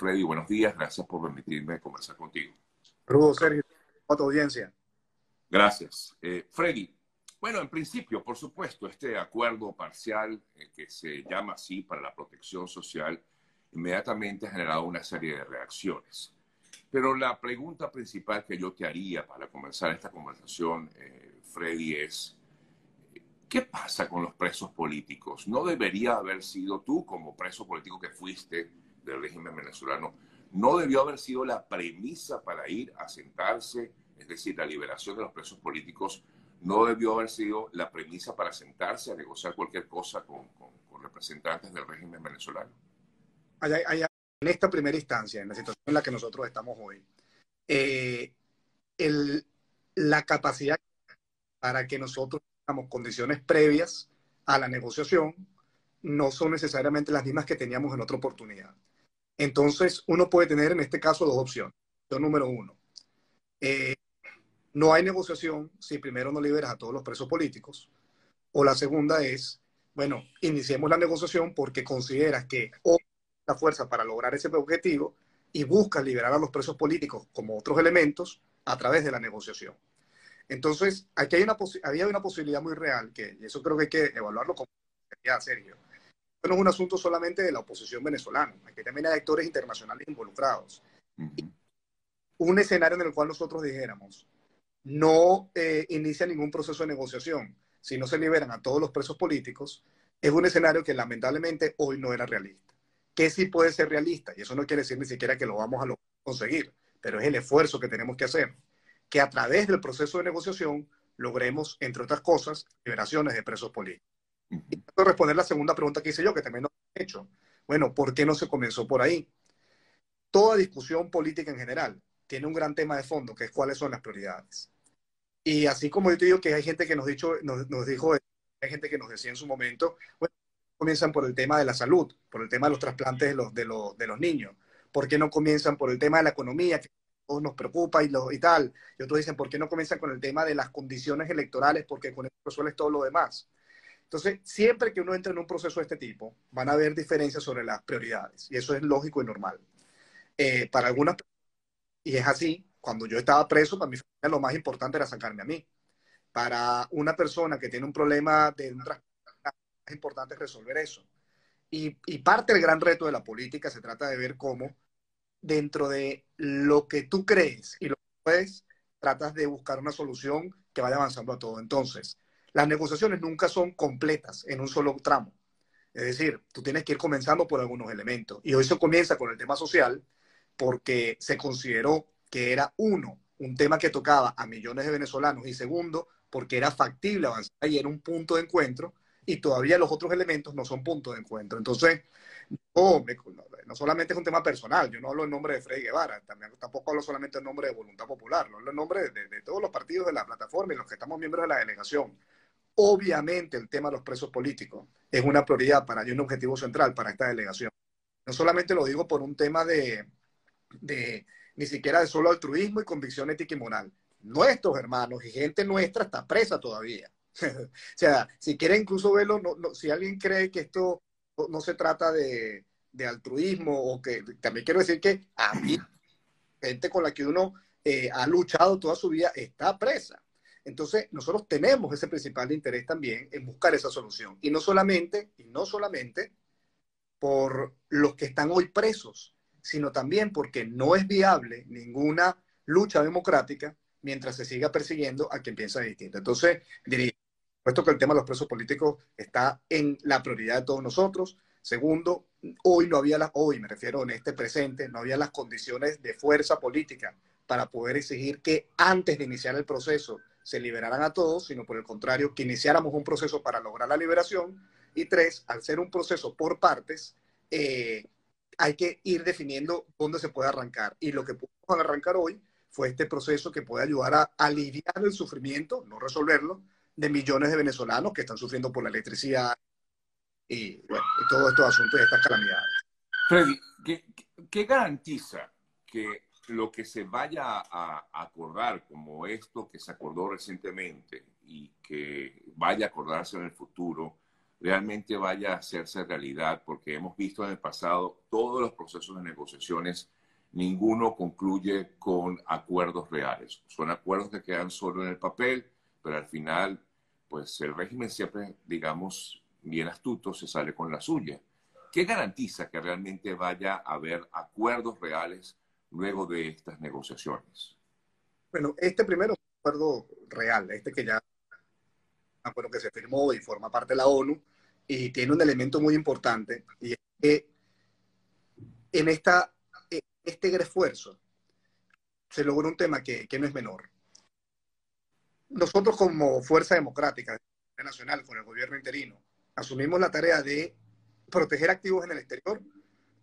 Freddy, buenos días. Gracias por permitirme conversar contigo. Saludos, Sergio, a tu audiencia. Gracias. Eh, Freddy, bueno, en principio, por supuesto, este acuerdo parcial eh, que se llama así para la protección social inmediatamente ha generado una serie de reacciones. Pero la pregunta principal que yo te haría para comenzar esta conversación, eh, Freddy, es, ¿qué pasa con los presos políticos? ¿No debería haber sido tú como preso político que fuiste del régimen venezolano? ¿No debió haber sido la premisa para ir a sentarse, es decir, la liberación de los presos políticos? ¿No debió haber sido la premisa para sentarse a negociar cualquier cosa con, representantes del régimen venezolano? en esta primera instancia, en la situación en la que nosotros estamos hoy, eh, la capacidad para que nosotros tengamos condiciones previas a la negociación no son necesariamente las mismas que teníamos en otra oportunidad. Entonces, uno puede tener en este caso dos opciones. Opción número uno, eh, no hay negociación si primero no liberas a todos los presos políticos. O la segunda es, bueno, iniciemos la negociación porque consideras que la fuerza para lograr ese objetivo y buscas liberar a los presos políticos como otros elementos a través de la negociación. Entonces, aquí hay una había una posibilidad muy real, que y eso creo que hay que evaluarlo como Sergio. No es un asunto solamente de la oposición venezolana, aquí también hay actores internacionales involucrados. Un escenario en el cual nosotros dijéramos, no eh, inicia ningún proceso de negociación, si no se liberan a todos los presos políticos, es un escenario que lamentablemente hoy no era realista. Que sí puede ser realista, y eso no quiere decir ni siquiera que lo vamos a conseguir, pero es el esfuerzo que tenemos que hacer que a través del proceso de negociación logremos, entre otras cosas, liberaciones de presos políticos. Y para responder la segunda pregunta que hice yo, que también lo he hecho. Bueno, ¿por qué no se comenzó por ahí? Toda discusión política en general tiene un gran tema de fondo, que es cuáles son las prioridades. Y así como yo te digo que hay gente que nos, dicho, nos, nos dijo, hay gente que nos decía en su momento, bueno, comienzan por el tema de la salud, por el tema de los trasplantes de los, de los, de los niños. ¿Por qué no comienzan por el tema de la economía, que nos preocupa y, lo, y tal. Y otros dicen, ¿por qué no comienzan con el tema de las condiciones electorales? Porque con eso resuelves todo lo demás. Entonces, siempre que uno entra en un proceso de este tipo, van a haber diferencias sobre las prioridades. Y eso es lógico y normal. Eh, para algunas, y es así, cuando yo estaba preso, para familia lo más importante era sacarme a mí. Para una persona que tiene un problema de un es importante resolver eso. Y, y parte del gran reto de la política se trata de ver cómo dentro de lo que tú crees y lo que puedes, tratas de buscar una solución que vaya avanzando a todo. Entonces, las negociaciones nunca son completas en un solo tramo. Es decir, tú tienes que ir comenzando por algunos elementos. Y hoy se comienza con el tema social porque se consideró que era uno, un tema que tocaba a millones de venezolanos y segundo, porque era factible avanzar y era un punto de encuentro y todavía los otros elementos no son puntos de encuentro. Entonces, no, no solamente es un tema personal, yo no hablo en nombre de Freddy Guevara, tampoco hablo solamente en nombre de Voluntad Popular, hablo en nombre de, todos los partidos de la plataforma y los que estamos miembros de la delegación. Obviamente el tema de los presos políticos es una prioridad para y un objetivo central para esta delegación. No solamente lo digo por un tema de, de ni siquiera de solo altruismo y convicción ética y moral. Nuestros hermanos y gente nuestra está presa todavía. o sea, si quiere incluso verlo, si alguien cree que esto no se trata de, altruismo o que también quiero decir que a mí, gente con la que uno eh, ha luchado toda su vida está presa. Entonces, nosotros tenemos ese principal interés también en buscar esa solución. Y no solamente, y no solamente por los que están hoy presos, sino también porque no es viable ninguna lucha democrática mientras se siga persiguiendo a quien piensa distinto. Entonces, diría, puesto que el tema de los presos políticos está en la prioridad de todos nosotros. Segundo, hoy no había las, hoy me refiero en este presente, no había las condiciones de fuerza política para poder exigir que antes de iniciar el proceso se liberaran a todos, sino por el contrario, que iniciáramos un proceso para lograr la liberación. Y tres, al ser un proceso por partes, eh, hay que ir definiendo dónde se puede arrancar. Y lo que podemos arrancar hoy fue este proceso que puede ayudar a aliviar el sufrimiento, no resolverlo, de millones de venezolanos que están sufriendo por la electricidad y, bueno, y todo estos asuntos de estas calamidades. Freddy, ¿qué, garantiza que lo que se vaya a acordar, como esto que se acordó recientemente y que vaya a acordarse en el futuro, realmente vaya a hacerse realidad, porque hemos visto en el pasado todos los procesos de negociaciones, ninguno concluye con acuerdos reales. Son acuerdos que quedan solo en el papel, pero al final, pues el régimen siempre, digamos, bien astuto, se sale con la suya. ¿Qué garantiza que realmente vaya a haber acuerdos reales luego de estas negociaciones? Bueno, este primero es un acuerdo real, este que ya acuerdo que se firmó y forma parte de la ONU, y tiene un elemento muy importante, y es que en esta, este esfuerzo se logró un tema que, que no es menor. Nosotros como Fuerza Democrática Nacional, con el gobierno interino, asumimos la tarea de proteger activos en el exterior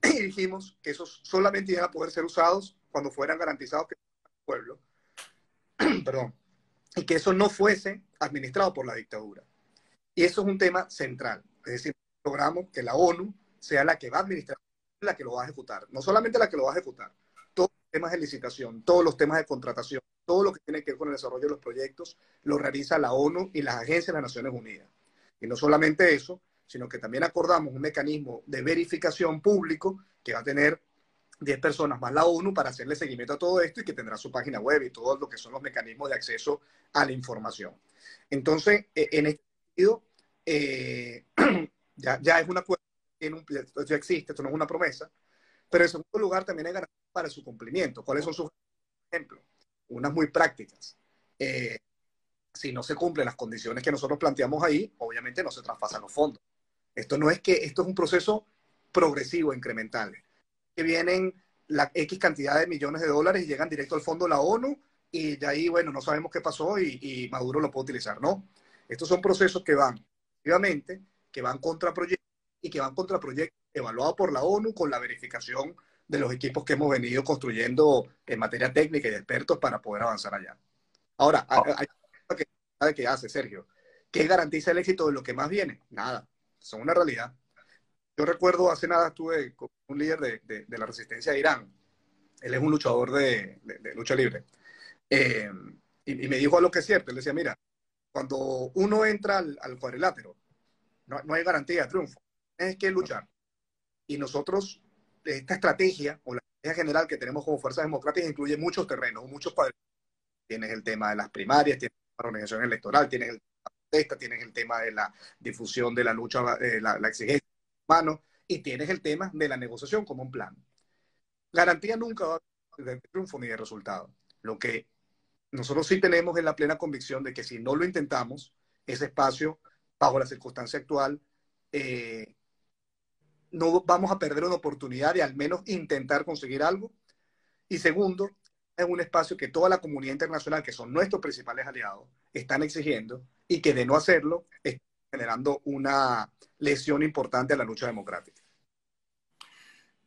y dijimos que esos solamente iban a poder ser usados cuando fueran garantizados que el pueblo, perdón, y que eso no fuese administrado por la dictadura. Y eso es un tema central. Es decir, logramos que la ONU sea la que va a administrar, la que lo va a ejecutar. No solamente la que lo va a ejecutar, todos los temas de licitación, todos los temas de contratación, todo lo que tiene que ver con el desarrollo de los proyectos, lo realiza la ONU y las agencias de las Naciones Unidas. Y no solamente eso, sino que también acordamos un mecanismo de verificación público que va a tener 10 personas más la ONU para hacerle seguimiento a todo esto y que tendrá su página web y todo lo que son los mecanismos de acceso a la información. Entonces, e, en este sentido, eh, ya, ya es una tiene ya existe, esto no es una promesa, pero en segundo lugar también hay garantías para su cumplimiento. ¿Cuáles son sus ejemplos? Unas muy prácticas. Eh, si no se cumplen las condiciones que nosotros planteamos ahí, obviamente no se traspasan los fondos. Esto no es que, esto es un proceso progresivo, incremental, que vienen la X cantidad de millones de dólares y llegan directo al fondo de la ONU y de ahí, bueno, no sabemos qué pasó y, Maduro lo puede utilizar. No, estos son procesos que van, obviamente, que van contra proyectos y que van contra proyectos evaluados por la ONU con la verificación de los equipos que hemos venido construyendo en materia técnica y de expertos para poder avanzar allá. Ahora, hay, hay que, que hace, Sergio. ¿Qué garantiza el éxito de lo que más viene? Nada, son una realidad. Yo recuerdo hace nada estuve con un líder de, de, la resistencia de Irán. Él es un luchador de, lucha libre. Eh, y, me dijo algo que es cierto. Él decía, mira, cuando uno entra al, cuadrilátero, no, no, hay garantía de triunfo. Es que luchar. Y nosotros, esta estrategia o la estrategia general que tenemos como Fuerzas Democráticas incluye muchos terrenos, muchos cuadriláteros. Tienes el tema de las primarias, tienes la organización electoral, tienes el esta, tienes el tema de la difusión de la lucha, eh, la, exigencia humano, y tienes el tema de la negociación como un plan. Garantía nunca va a de triunfo ni de resultado. Lo que nosotros sí tenemos es la plena convicción de que si no lo intentamos, ese espacio, bajo la circunstancia actual, eh, no vamos a perder una oportunidad de al menos intentar conseguir algo. Y segundo, es un espacio que toda la comunidad internacional, que son nuestros principales aliados, están exigiendo y que de no hacerlo está generando una lesión importante a la lucha democrática.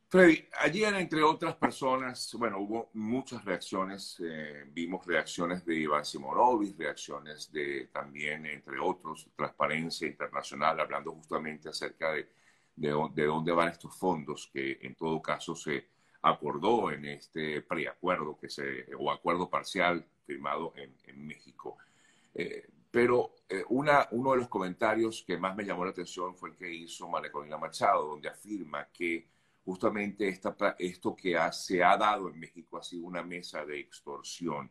Freddy, ayer, entre otras personas, bueno, hubo muchas reacciones. Eh, vimos reacciones de Iván Simonovic, reacciones de también, entre otros, Transparencia Internacional, hablando justamente acerca de, de, dónde van estos fondos, que en todo caso se acordó en este preacuerdo que se, o acuerdo parcial firmado en, México. Eh, pero eh, una, uno de los comentarios que más me llamó la atención fue el que hizo María Corina Machado, donde afirma que justamente esta, esto que se ha dado en México ha sido una mesa de extorsión.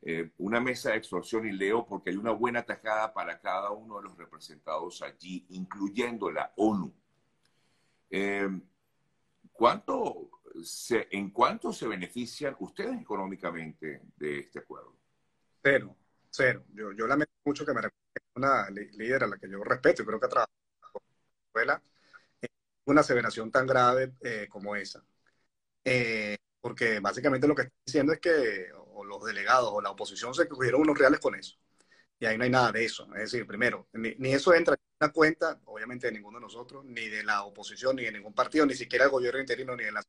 Eh, una mesa de extorsión, y leo porque hay una buena tajada para cada uno de los representados allí, incluyendo la ONU. ¿cuánto se, ¿En cuánto se benefician ustedes económicamente de este acuerdo? Cero, cero. Yo, yo lamento mucho que me una líder a la que yo respeto y creo que ha trabajado en escuela, una aseveración tan grave eh, como esa. Eh, porque básicamente lo que está diciendo es que o los delegados o la oposición se cogieron unos reales con eso. Y ahí no hay nada de eso. Es decir, primero, ni, eso entra en una cuenta, obviamente, de ninguno de nosotros, ni de la oposición, ni de ningún partido, ni siquiera el gobierno interino, ni de la...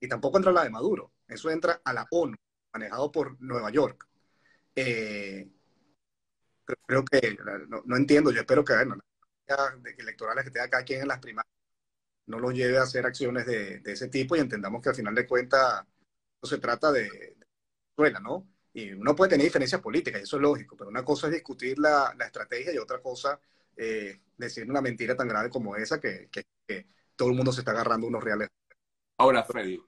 Y tampoco entra la de Maduro. Eso entra a la ONU, manejado por Nueva York. Eh, creo que, no, entiendo, yo espero que, bueno, de electorales que tenga cada quien en las primarias no lo lleve a hacer acciones de, ese tipo y entendamos que al final de cuentas no se trata de, suela, ¿no? Y uno puede tener diferencias políticas, y eso es lógico, pero una cosa es discutir la, estrategia y otra cosa eh, decir una mentira tan grave como esa que, todo el mundo se está agarrando unos reales. Ahora, Freddy,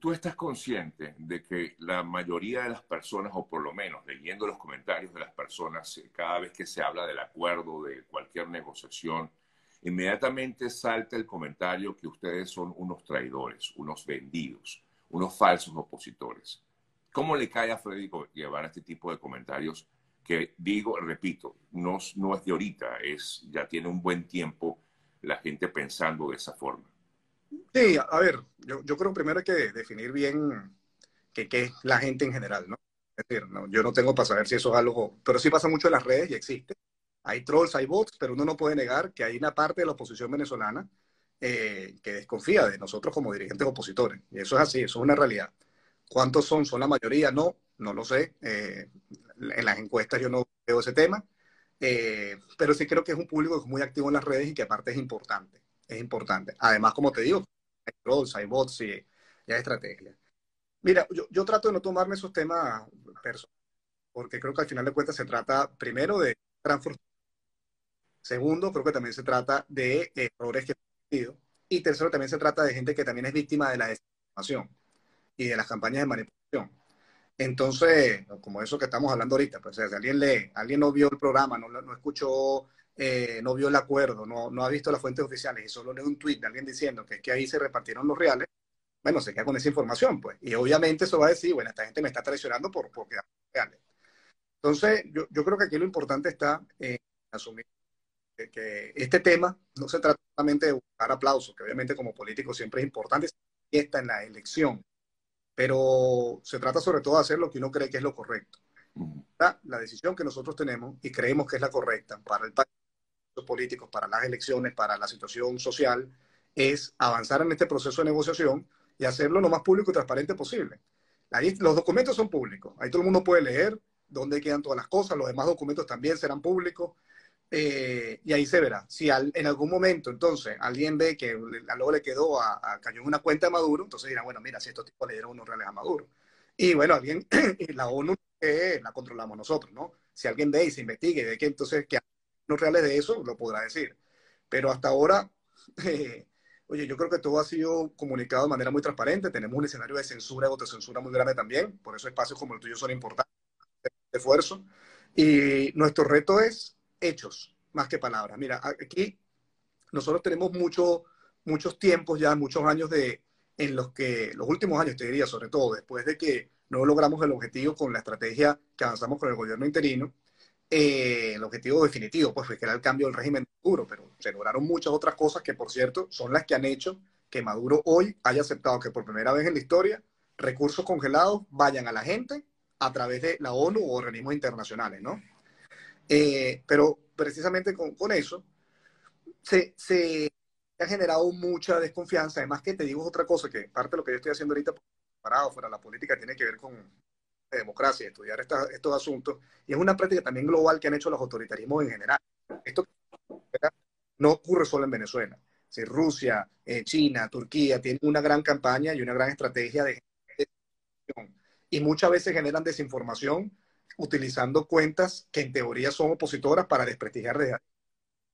tú estás consciente de que la mayoría de las personas, o por lo menos leyendo los comentarios de las personas, eh, cada vez que se habla del acuerdo, de cualquier negociación, inmediatamente salta el comentario que ustedes son unos traidores, unos vendidos, unos falsos opositores. ¿Cómo le cae a Freddy llevar este tipo de comentarios que digo, repito, no, no es de ahorita, es, ya tiene un buen tiempo la gente pensando de esa forma? Sí, a ver, yo, yo creo primero hay que definir bien qué es la gente en general, ¿no? Es decir, no, yo no tengo para saber si eso es algo, pero sí pasa mucho en las redes y existe. Hay trolls, hay bots, pero uno no puede negar que hay una parte de la oposición venezolana eh, que desconfía de nosotros como dirigentes opositores. Y eso es así, eso es una realidad. ¿Cuántos son? ¿Son la mayoría? No, no lo sé. Eh, en las encuestas yo no veo ese tema. Eh, pero sí creo que es un público que es muy activo en las redes y que aparte es importante. Es importante. Además, como te digo, hay trolls, hay bots y, hay estrategias. Mira, yo, yo, trato de no tomarme esos temas personales, porque creo que al final de cuentas se trata primero de transformación Segundo, creo que también se trata de errores que han cometido. Y tercero, también se trata de gente que también es víctima de la desinformación y de las campañas de manipulación. Entonces, como eso que estamos hablando ahorita, pues si alguien lee, alguien no vio el programa, no, no escuchó, eh, no vio el acuerdo, no, no ha visto las fuentes oficiales y solo lee un tweet de alguien diciendo que es que ahí se repartieron los reales, bueno, se queda con esa información, pues. Y obviamente eso va a decir, bueno, esta gente me está traicionando por, porque reales. Entonces, yo, yo creo que aquí lo importante está en asumir que, este tema no se trata solamente de buscar aplausos, que obviamente como político siempre es importante, y está en la elección, pero se trata sobre todo de hacer lo que uno cree que es lo correcto. La, la decisión que nosotros tenemos y creemos que es la correcta para el país, políticos, para las elecciones, para la situación social, es avanzar en este proceso de negociación y hacerlo lo más público y transparente posible. Ahí, los documentos son públicos, ahí todo el mundo puede leer dónde quedan todas las cosas, los demás documentos también serán públicos. Eh, y ahí se verá. Si en algún momento, entonces, alguien ve que luego le quedó a, cayó en una cuenta de Maduro, entonces dirá, bueno, mira, si estos tipos le dieron unos reales a Maduro. Y bueno, alguien, la ONU eh, la controlamos nosotros, ¿no? Si alguien ve y se investigue ve que entonces que reales de eso, lo podrá decir. Pero hasta ahora, eh, oye, yo creo que todo ha sido comunicado de manera muy transparente. Tenemos un escenario de censura y autocensura muy grande también. Por eso espacios como el tuyo son importantes, esfuerzo. Y nuestro reto es hechos más que palabras. Mira, aquí nosotros tenemos mucho, muchos tiempos ya, muchos años de, en los que, los últimos años te diría, sobre todo después de que no logramos el objetivo con la estrategia que avanzamos con el gobierno interino, eh, el objetivo definitivo, pues, fue que era el cambio del régimen de Maduro, pero se lograron muchas otras cosas que, por cierto, son las que han hecho que Maduro hoy haya aceptado que por primera vez en la historia recursos congelados vayan a la gente a través de la ONU o organismos internacionales, ¿no? Eh, pero precisamente con, con eso se, se, ha generado mucha desconfianza. Además que te digo otra cosa, que parte de lo que yo estoy haciendo ahorita parado fuera la política tiene que ver con la democracia, estudiar estos asuntos. Y es una práctica también global que han hecho los autoritarismos en general. Esto no ocurre solo en Venezuela. Si Rusia, eh, China, Turquía tienen una gran campaña y una gran estrategia de y muchas veces generan desinformación utilizando cuentas que en teoría son opositoras para desprestigiar de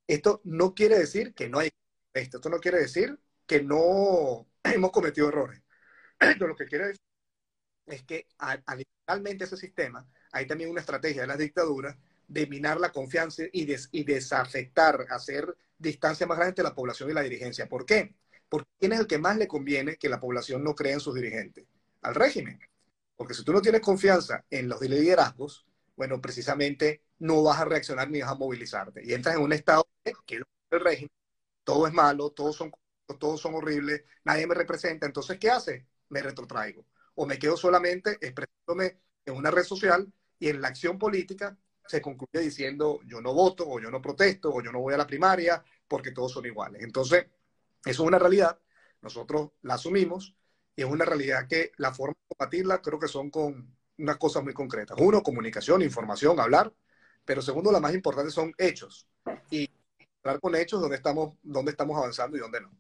Esto no quiere decir que no hay esto, esto no quiere decir que no hemos cometido errores. Esto lo que quiere decir es que adicionalmente a ese sistema hay también una estrategia de las dictaduras de minar la confianza y, y desafectar, hacer distancia más grande entre la población y la dirigencia. ¿Por qué? Porque ¿quién es el que más le conviene que la población no crea en sus dirigentes? Al régimen. Porque si tú no tienes confianza en los liderazgos, bueno, precisamente no vas a reaccionar ni vas a movilizarte. Y entras en un estado que el régimen, todo es malo, todos son, todos son horribles, nadie me representa. Entonces, ¿qué hace? Me retrotraigo. O me quedo solamente expresándome en una red social y en la acción política se concluye diciendo yo no voto o yo no protesto o yo no voy a la primaria porque todos son iguales. Entonces, eso es una realidad, nosotros la asumimos y es una realidad que la forma de combatirla creo que son con unas cosas muy concretas. Uno, comunicación, información, hablar, pero segundo, la más importante son hechos. Y hablar con hechos dónde estamos, dónde estamos avanzando y dónde no.